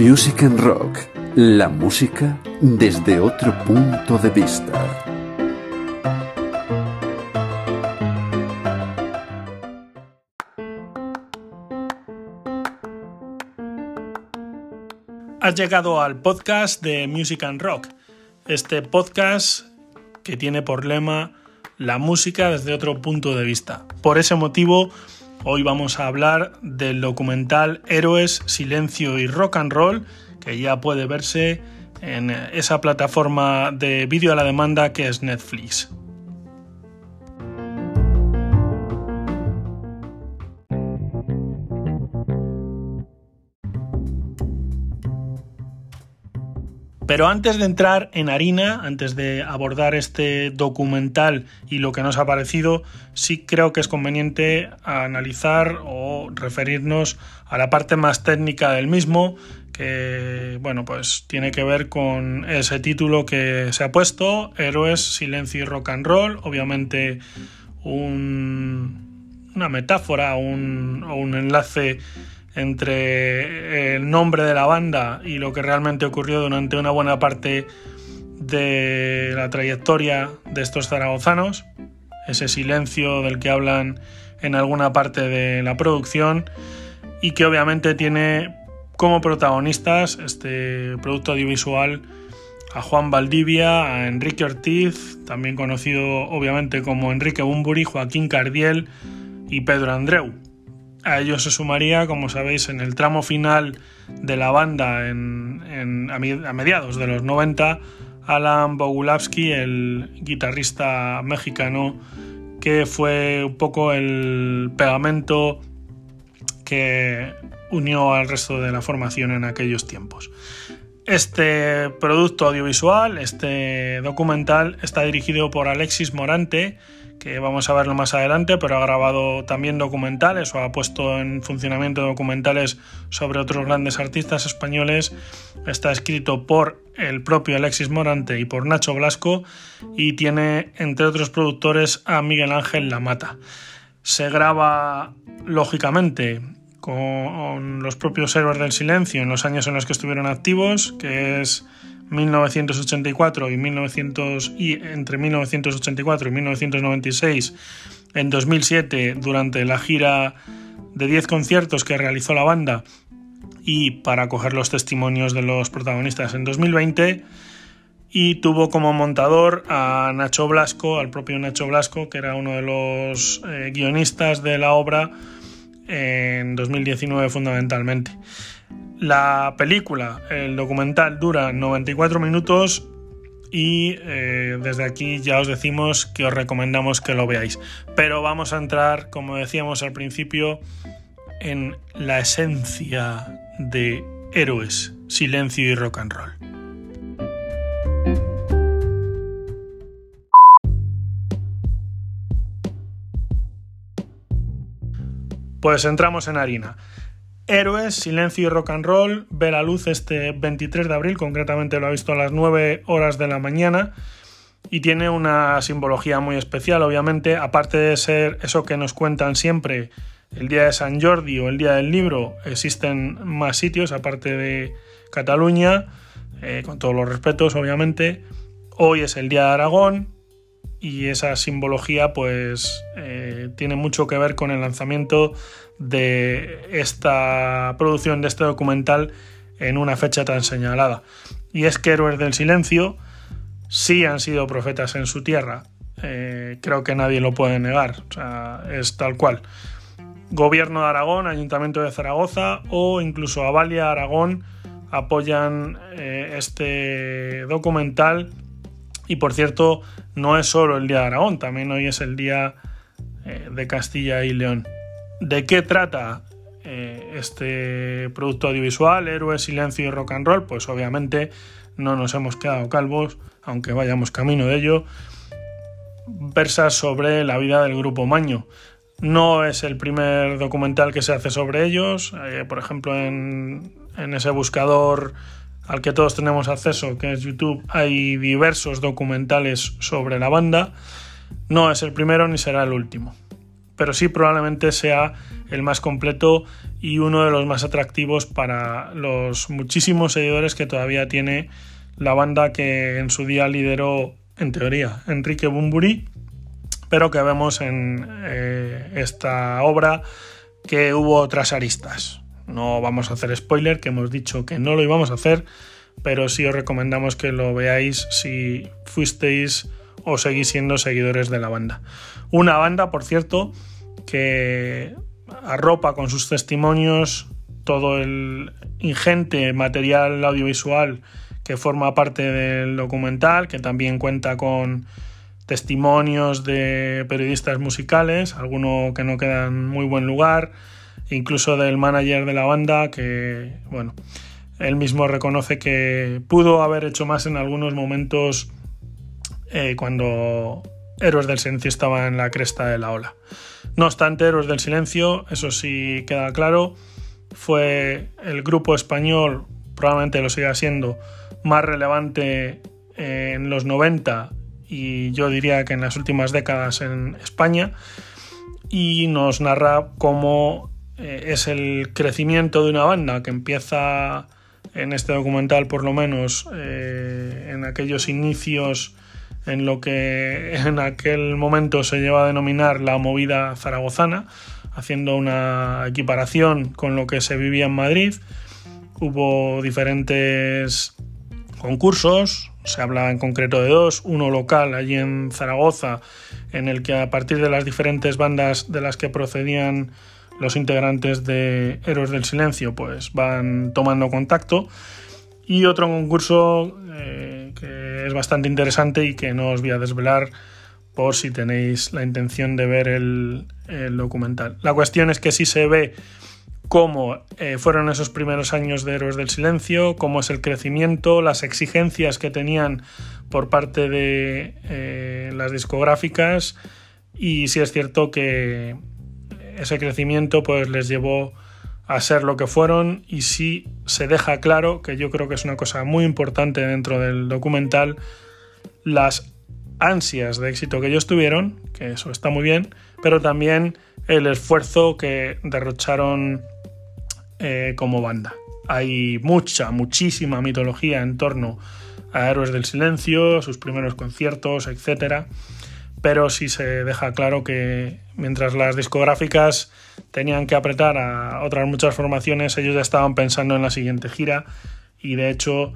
Music and Rock, la música desde otro punto de vista. Has llegado al podcast de Music and Rock, este podcast que tiene por lema la música desde otro punto de vista. Por ese motivo, hoy vamos a hablar del documental Héroes, Silencio y Rock and Roll, que ya puede verse en esa plataforma de vídeo a la demanda que es Netflix. Pero antes de entrar en harina, antes de abordar este documental y lo que nos ha parecido, sí creo que es conveniente analizar o referirnos a la parte más técnica del mismo, que bueno, pues tiene que ver con ese título que se ha puesto, Héroes, Silencio y Rock and Roll, obviamente una metáfora un, o un enlace entre el nombre de la banda y lo que realmente ocurrió durante una buena parte de la trayectoria de estos zaragozanos, ese silencio del que hablan en alguna parte de la producción y que obviamente tiene como protagonistas este producto audiovisual a Juan Valdivia, a Enrique Ortiz, también conocido obviamente como Enrique Bumburi, Joaquín Cardiel y Pedro Andreu. A ellos se sumaría, como sabéis, en el tramo final de la banda en, a mediados de los 90, Alan Bogulavsky, el guitarrista mexicano que fue un poco el pegamento que unió al resto de la formación en aquellos tiempos. Este producto audiovisual, este documental, está dirigido por Alexis Morante, que vamos a verlo más adelante, pero ha grabado también documentales o ha puesto en funcionamiento documentales sobre otros grandes artistas españoles. Está escrito por el propio Alexis Morante y por Nacho Blasco y tiene, entre otros productores, a Miguel Ángel Lamata. Se graba, lógicamente, con los propios héroes del silencio en los años en los que estuvieron activos, que es 1984 y, 1900, y entre 1984 y 1996, en 2007, durante la gira de 10 conciertos que realizó la banda y para coger los testimonios de los protagonistas en 2020 y tuvo como montador a Nacho Blasco, al propio Nacho Blasco, que era uno de los eh, guionistas de la obra en 2019 fundamentalmente. La película, el documental, dura 94 minutos y eh, desde aquí ya os decimos que os recomendamos que lo veáis. Pero vamos a entrar, como decíamos al principio, en la esencia de héroes, silencio y rock and roll. Pues entramos en harina. Héroes, Silencio y Rock and Roll ve la luz este 23 de abril, concretamente lo ha visto a las 9 horas de la mañana y tiene una simbología muy especial, obviamente, aparte de ser eso que nos cuentan siempre, el día de San Jordi o el día del libro, existen más sitios aparte de Cataluña, eh, con todos los respetos, obviamente. Hoy es el día de Aragón y esa simbología pues eh, tiene mucho que ver con el lanzamiento de esta producción de este documental en una fecha tan señalada. Y es que Héroes del Silencio sí han sido profetas en su tierra. Eh, creo que nadie lo puede negar. es tal cual. Gobierno de Aragón, Ayuntamiento de Zaragoza o incluso Avalia Aragón apoyan eh, este documental. Y por cierto, no es solo el Día de Aragón, también hoy es el Día eh, de Castilla y León. ¿De qué trata eh, este producto audiovisual, Héroe, Silencio y Rock and Roll? Pues obviamente no nos hemos quedado calvos, aunque vayamos camino de ello. Versa sobre la vida del grupo Maño. No es el primer documental que se hace sobre ellos. Eh, por ejemplo, en ese buscador al que todos tenemos acceso, que es YouTube, hay diversos documentales sobre la banda. No es el primero ni será el último pero sí probablemente sea el más completo y uno de los más atractivos para los muchísimos seguidores que todavía tiene la banda que en su día lideró, en teoría, Enrique Bumburi, pero que vemos en eh, esta obra que hubo otras aristas. No vamos a hacer spoiler, que hemos dicho que no lo íbamos a hacer, pero sí os recomendamos que lo veáis si fuisteis o seguís siendo seguidores de la banda. Una banda, por cierto, que arropa con sus testimonios todo el ingente material audiovisual que forma parte del documental, que también cuenta con testimonios de periodistas musicales, algunos que no quedan en muy buen lugar, incluso del manager de la banda, que, bueno, él mismo reconoce que pudo haber hecho más en algunos momentos eh, cuando Héroes del Silencio estaba en la cresta de la ola. No obstante, Héroes del Silencio, eso sí queda claro, fue el grupo español, probablemente lo siga siendo, más relevante en los 90 y yo diría que en las últimas décadas en España y nos narra cómo eh, es el crecimiento de una banda que empieza en este documental por lo menos eh, en aquellos inicios en lo que en aquel momento se lleva a denominar la movida zaragozana, haciendo una equiparación con lo que se vivía en Madrid. Hubo diferentes concursos, se habla en concreto de dos, uno local allí en Zaragoza, en el que a partir de las diferentes bandas de las que procedían los integrantes de Héroes del Silencio, pues van tomando contacto. Y otro concurso eh, que es bastante interesante y que no os voy a desvelar por si tenéis la intención de ver el, documental. La cuestión es que sí se ve cómo eh, fueron esos primeros años de Héroes del Silencio, cómo es el crecimiento, las exigencias que tenían por parte de eh, las discográficas y si es cierto que ese crecimiento pues les llevó a ser lo que fueron y si se deja claro, que yo creo que es una cosa muy importante dentro del documental, las ansias de éxito que ellos tuvieron, que eso está muy bien, pero también el esfuerzo que derrocharon eh, como banda. Hay mucha, muchísima mitología en torno a Héroes del Silencio, sus primeros conciertos, etc. Pero sí se deja claro que mientras las discográficas tenían que apretar a otras muchas formaciones, ellos ya estaban pensando en la siguiente gira y de hecho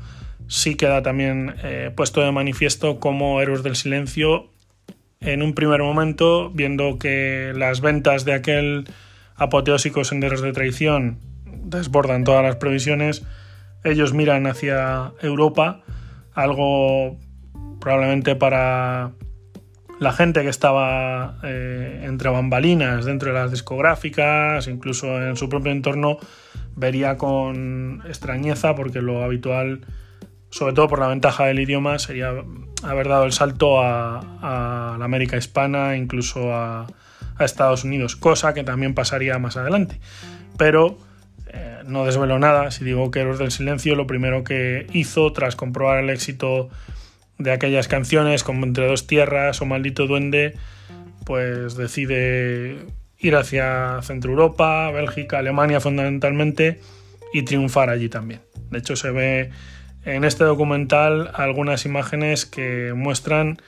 sí queda también eh, puesto de manifiesto como Héroes del Silencio en un primer momento, viendo que las ventas de aquel apoteósico Senderos de Traición desbordan todas las previsiones. Ellos miran hacia Europa, algo probablemente para la gente que estaba eh, entre bambalinas dentro de las discográficas, incluso en su propio entorno, vería con extrañeza porque lo habitual, sobre todo por la ventaja del idioma, sería haber dado el salto a, la América hispana, incluso a, a Estados Unidos, cosa que también pasaría más adelante. Pero no desvelo nada si digo que Héroes del Silencio lo primero que hizo tras comprobar el éxito de aquellas canciones como Entre dos tierras o Maldito Duende, pues decide ir hacia Centro Europa, Bélgica, Alemania fundamentalmente y triunfar allí también. De hecho se ve en este documental algunas imágenes que muestran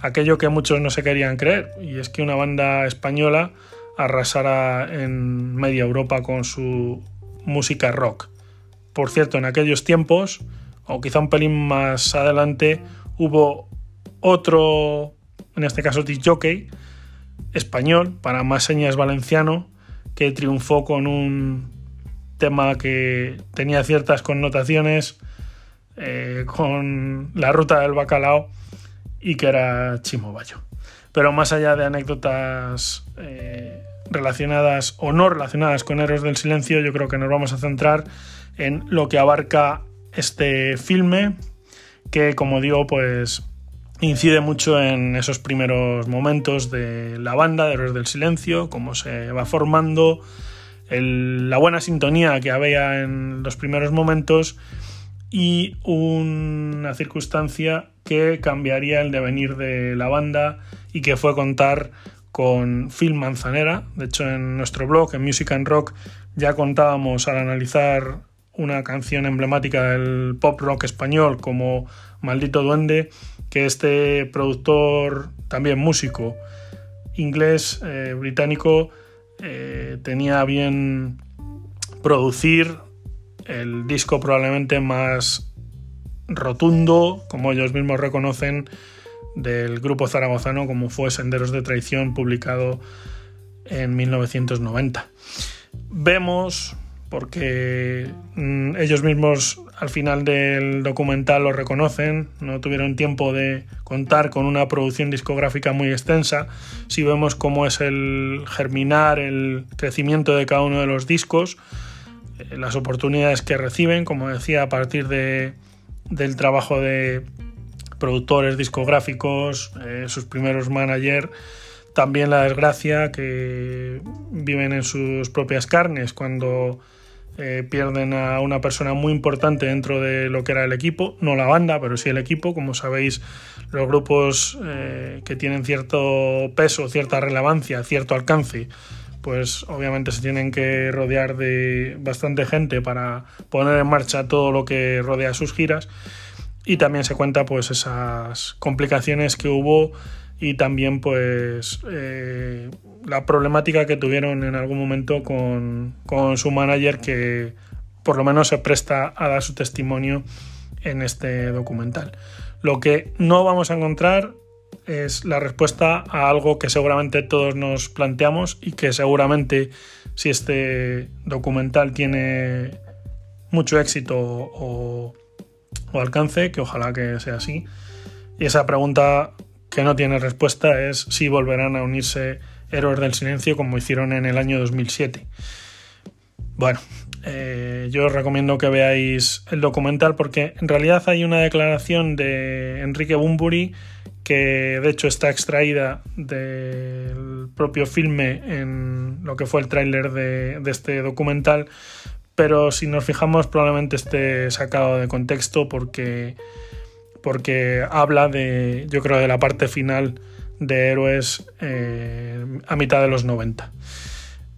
aquello que muchos no se querían creer y es que una banda española arrasara en media Europa con su música rock. Por cierto, en aquellos tiempos, o quizá un pelín más adelante, hubo otro, en este caso disc jockey, español, para más señas valenciano, que triunfó con un tema que tenía ciertas connotaciones eh, con la ruta del bacalao y que era Chimo Bayo. Pero más allá de anécdotas eh, relacionadas o no relacionadas con Héroes del Silencio, yo creo que nos vamos a centrar en lo que abarca este filme, que como digo, pues incide mucho en esos primeros momentos de la banda de Héroes del Silencio, cómo se va formando, la buena sintonía que había en los primeros momentos y una circunstancia que cambiaría el devenir de la banda y que fue contar con Phil Manzanera. De hecho, en nuestro blog, en Music and Rock, ya contábamos al analizar una canción emblemática del pop rock español como Maldito Duende, que este productor, también músico inglés, eh, británico, eh, tenía bien producir el disco probablemente más rotundo, como ellos mismos reconocen, del grupo zaragozano, como fue Senderos de Traición, publicado en 1990. Vemos, porque mm, ellos mismos al final del documental lo reconocen, no tuvieron tiempo de contar con una producción discográfica muy extensa, si vemos cómo es el germinar, el crecimiento de cada uno de los discos, eh, las oportunidades que reciben, como decía, a partir de, del trabajo de productores discográficos, eh, sus primeros managers, también la desgracia que viven en sus propias carnes cuando eh, pierden a una persona muy importante dentro de lo que era el equipo, no la banda, pero sí el equipo. Como sabéis, los grupos eh, que tienen cierto peso, cierta relevancia, cierto alcance, pues obviamente se tienen que rodear de bastante gente para poner en marcha todo lo que rodea sus giras. Y también se cuenta pues esas complicaciones que hubo y también pues eh, la problemática que tuvieron en algún momento con, su manager que por lo menos se presta a dar su testimonio en este documental. Lo que no vamos a encontrar es la respuesta a algo que seguramente todos nos planteamos y que seguramente si este documental tiene mucho éxito o, o alcance, que ojalá que sea así. Y esa pregunta que no tiene respuesta es si volverán a unirse Héroes del Silencio como hicieron en el año 2007. Bueno, eh, yo os recomiendo que veáis el documental porque en realidad hay una declaración de Enrique Bumburi que de hecho está extraída del propio filme en lo que fue el tráiler de, de este documental, pero si nos fijamos probablemente esté sacado de contexto porque, porque habla de, yo creo, de la parte final de héroes eh, a mitad de los 90.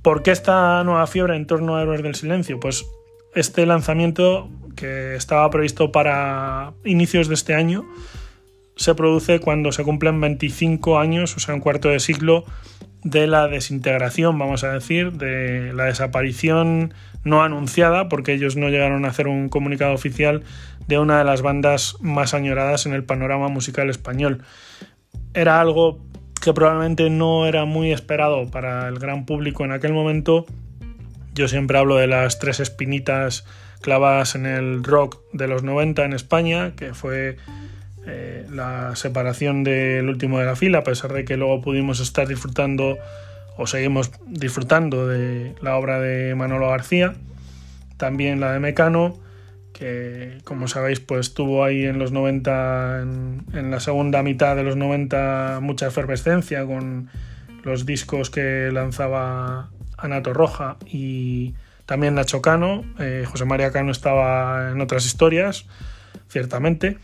¿Por qué esta nueva fiebre en torno a Héroes del Silencio? Pues este lanzamiento, que estaba previsto para inicios de este año, se produce cuando se cumplen 25 años, o sea, un cuarto de siglo, de la desintegración, vamos a decir, de la desaparición no anunciada, porque ellos no llegaron a hacer un comunicado oficial de una de las bandas más añoradas en el panorama musical español era algo que probablemente no era muy esperado para el gran público en aquel momento. Yo siempre hablo de las tres espinitas clavadas en el rock de los 90 en España, que fue eh, la separación del último de la fila, a pesar de que luego pudimos estar disfrutando o seguimos disfrutando de la obra de Manolo García, también la de Mecano que como sabéis pues tuvo ahí en los 90, en, la segunda mitad de los 90 mucha efervescencia con los discos que lanzaba Anato Roja y también Nacho Cano, eh, José María Cano estaba en otras historias, ciertamente.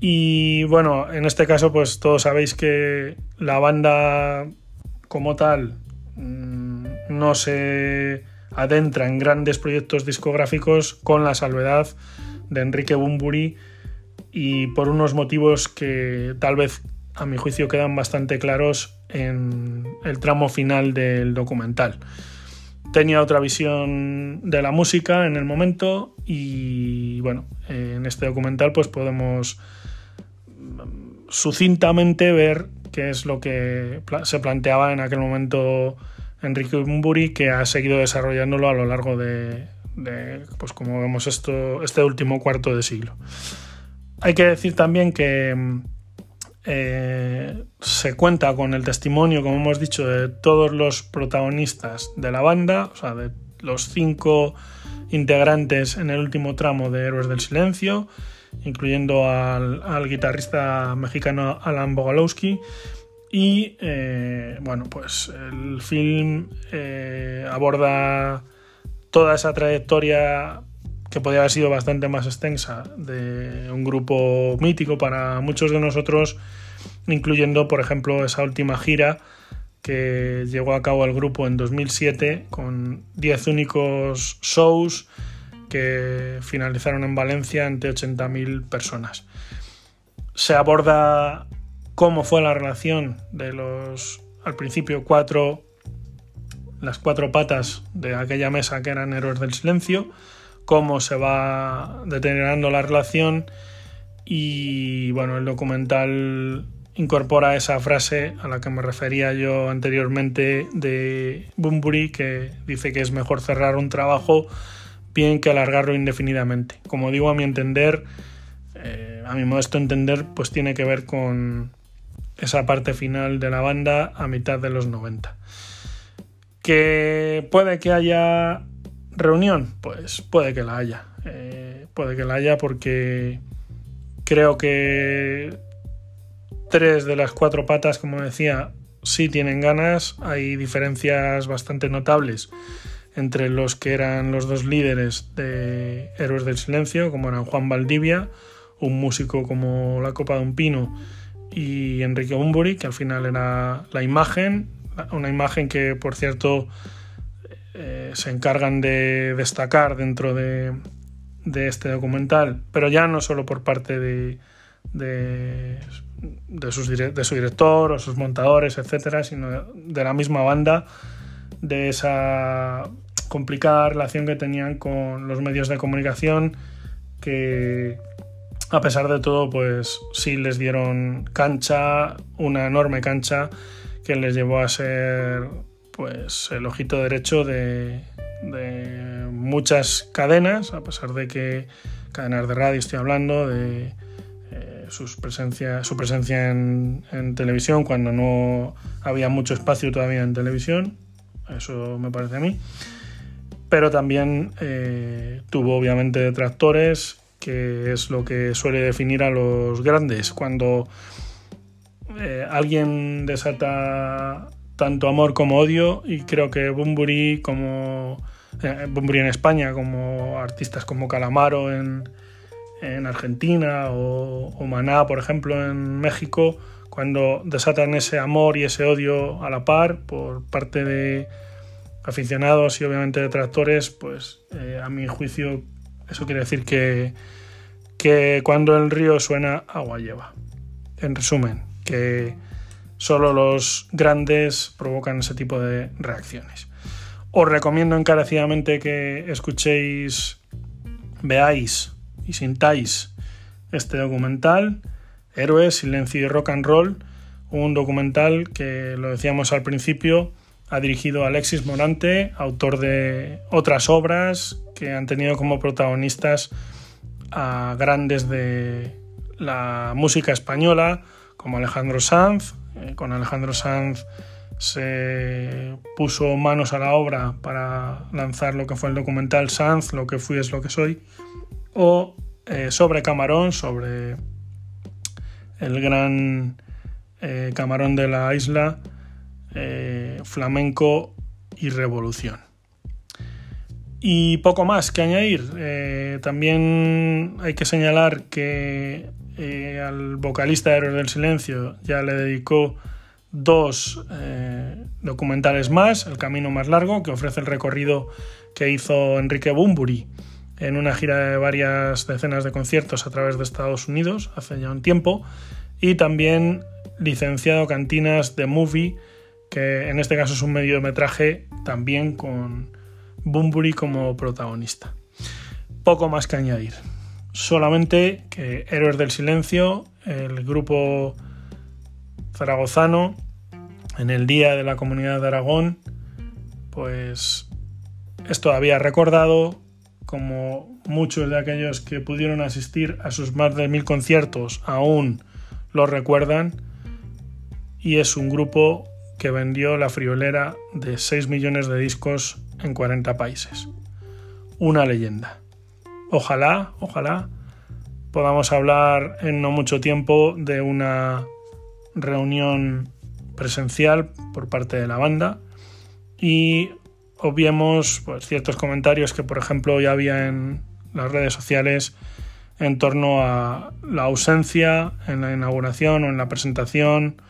Y bueno, en este caso pues todos sabéis que la banda como tal mm, no se adentra en grandes proyectos discográficos con la salvedad de Enrique Bumburi y por unos motivos que tal vez a mi juicio quedan bastante claros en el tramo final del documental. Tenía otra visión de la música en el momento y bueno, en este documental pues podemos sucintamente ver qué es lo que se planteaba en aquel momento Enrique Bumburi, que ha seguido desarrollándolo a lo largo de, pues como vemos esto, este último cuarto de siglo. Hay que decir también que eh, se cuenta con el testimonio, como hemos dicho, de todos los protagonistas de la banda, o sea, de los cinco integrantes en el último tramo de Héroes del Silencio, incluyendo al, al guitarrista mexicano Alan Bogalowski y eh, bueno, pues el film eh, aborda toda esa trayectoria que podría haber sido bastante más extensa de un grupo mítico para muchos de nosotros, incluyendo, por ejemplo, esa última gira que llegó a cabo el grupo en 2007 con 10 únicos shows que finalizaron en Valencia ante 80.000 personas. Se aborda cómo fue la relación de los, al principio, cuatro, las cuatro patas de aquella mesa que eran héroes del silencio, cómo se va deteriorando la relación y bueno, el documental incorpora esa frase a la que me refería yo anteriormente de Bumburi, que dice que es mejor cerrar un trabajo bien que alargarlo indefinidamente. Como digo, a mi entender, eh, a mi modesto entender, pues tiene que ver con esa parte final de la banda a mitad de los 90. ¿Que puede que haya reunión? Pues puede que la haya. Eh, puede que la haya porque creo que tres de las cuatro patas, como decía, sí tienen ganas. Hay diferencias bastante notables entre los que eran los dos líderes de Héroes del Silencio, como eran Juan Valdivia, un músico como La Copa de un Pino, y Enrique Bumburi, que al final era la imagen, una imagen que, por cierto, eh, se encargan de destacar dentro de, este documental, pero ya no solo por parte de, de de, sus, de su director o sus montadores, etcétera, sino de la misma banda, de esa complicada relación que tenían con los medios de comunicación, que a pesar de todo, pues sí les dieron cancha, una enorme cancha, que les llevó a ser pues el ojito derecho de, de muchas cadenas, a pesar de que cadenas de radio estoy hablando, de presencia, su presencia en, televisión cuando no había mucho espacio todavía en televisión, eso me parece a mí. Pero también eh, tuvo obviamente detractores, que es lo que suele definir a los grandes. Cuando eh, alguien desata tanto amor como odio, y creo que Bumburi como eh, Bumburi en España, como artistas como Calamaro en, en Argentina o, Maná, por ejemplo, en México, cuando desatan ese amor y ese odio a la par por parte de aficionados y obviamente detractores, pues eh, a mi juicio eso quiere decir que, que cuando el río suena, agua lleva. En resumen, que solo los grandes provocan ese tipo de reacciones. Os recomiendo encarecidamente que escuchéis, veáis y sintáis este documental, Héroes, Silencio y Rock and Roll, un documental que, lo decíamos al principio, ha dirigido Alexis Morante, autor de otras obras que han tenido como protagonistas a grandes de la música española, como Alejandro Sanz. Eh, con Alejandro Sanz se puso manos a la obra para lanzar lo que fue el documental Sanz, lo que fui es lo que soy, o eh, sobre Camarón, sobre el gran eh, camarón de la isla, eh, flamenco y revolución. Y poco más que añadir. también hay que señalar que al vocalista de Héroes del Silencio ya le dedicó dos documentales más, El Camino Más Largo, que ofrece el recorrido que hizo Enrique Bumburi en una gira de varias decenas de conciertos a través de Estados Unidos hace ya un tiempo y también licenciado Cantinas de Movie, que en este caso es un mediometraje también con Bumburi como protagonista. Poco más que añadir. Solamente que Héroes del Silencio, el grupo zaragozano, en el Día de la Comunidad de Aragón, pues es todavía recordado como muchos de aquellos que pudieron asistir a sus más de mil conciertos aún lo recuerdan, y es un grupo que vendió la friolera de 6 millones de discos en 40 países. Una leyenda. Ojalá, ojalá podamos hablar en no mucho tiempo de una reunión presencial por parte de la banda y obviemos pues, ciertos comentarios que, por ejemplo, ya había en las redes sociales en torno a la ausencia en la inauguración o en la presentación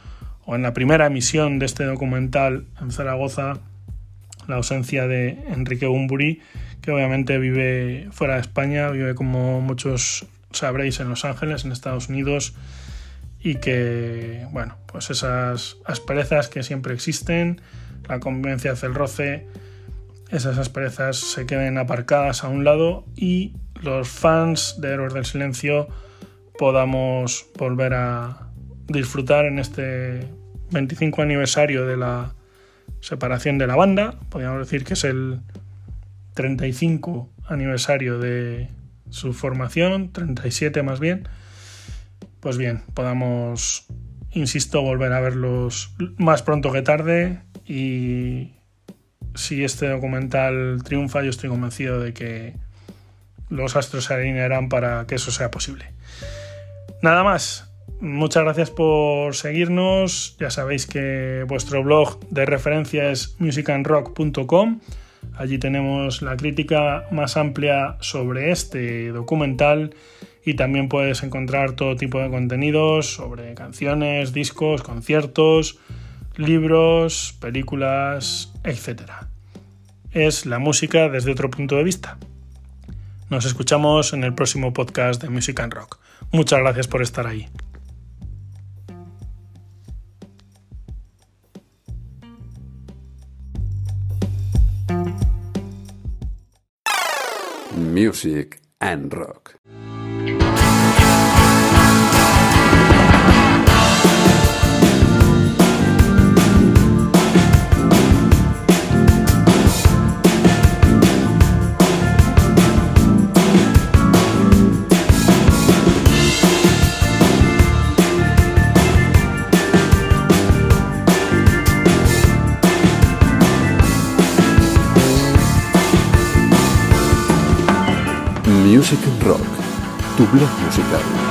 o en la primera emisión de este documental en Zaragoza, la ausencia de Enrique Bumburi, que obviamente vive fuera de España, vive como muchos sabréis en Los Ángeles, en Estados Unidos, y que, bueno, pues esas asperezas que siempre existen, la convivencia hacia el roce, esas asperezas se queden aparcadas a un lado y los fans de Héroes del Silencio podamos volver a disfrutar en este 25 aniversario de la separación de la banda. Podríamos decir que es el 35 aniversario de su formación, 37 más bien. Pues bien, podamos, insisto, volver a verlos más pronto que tarde y si este documental triunfa, yo estoy convencido de que los astros se alinearán para que eso sea posible. Nada más. Muchas gracias por seguirnos. Ya sabéis que vuestro blog de referencia es musicandrock.com. Allí tenemos la crítica más amplia sobre este documental y también puedes encontrar todo tipo de contenidos sobre canciones, discos, conciertos, libros, películas, etc. Es la música desde otro punto de vista. Nos escuchamos en el próximo podcast de Music and Rock. Muchas gracias por estar ahí. Music and Rock. Rock, tu blog musical.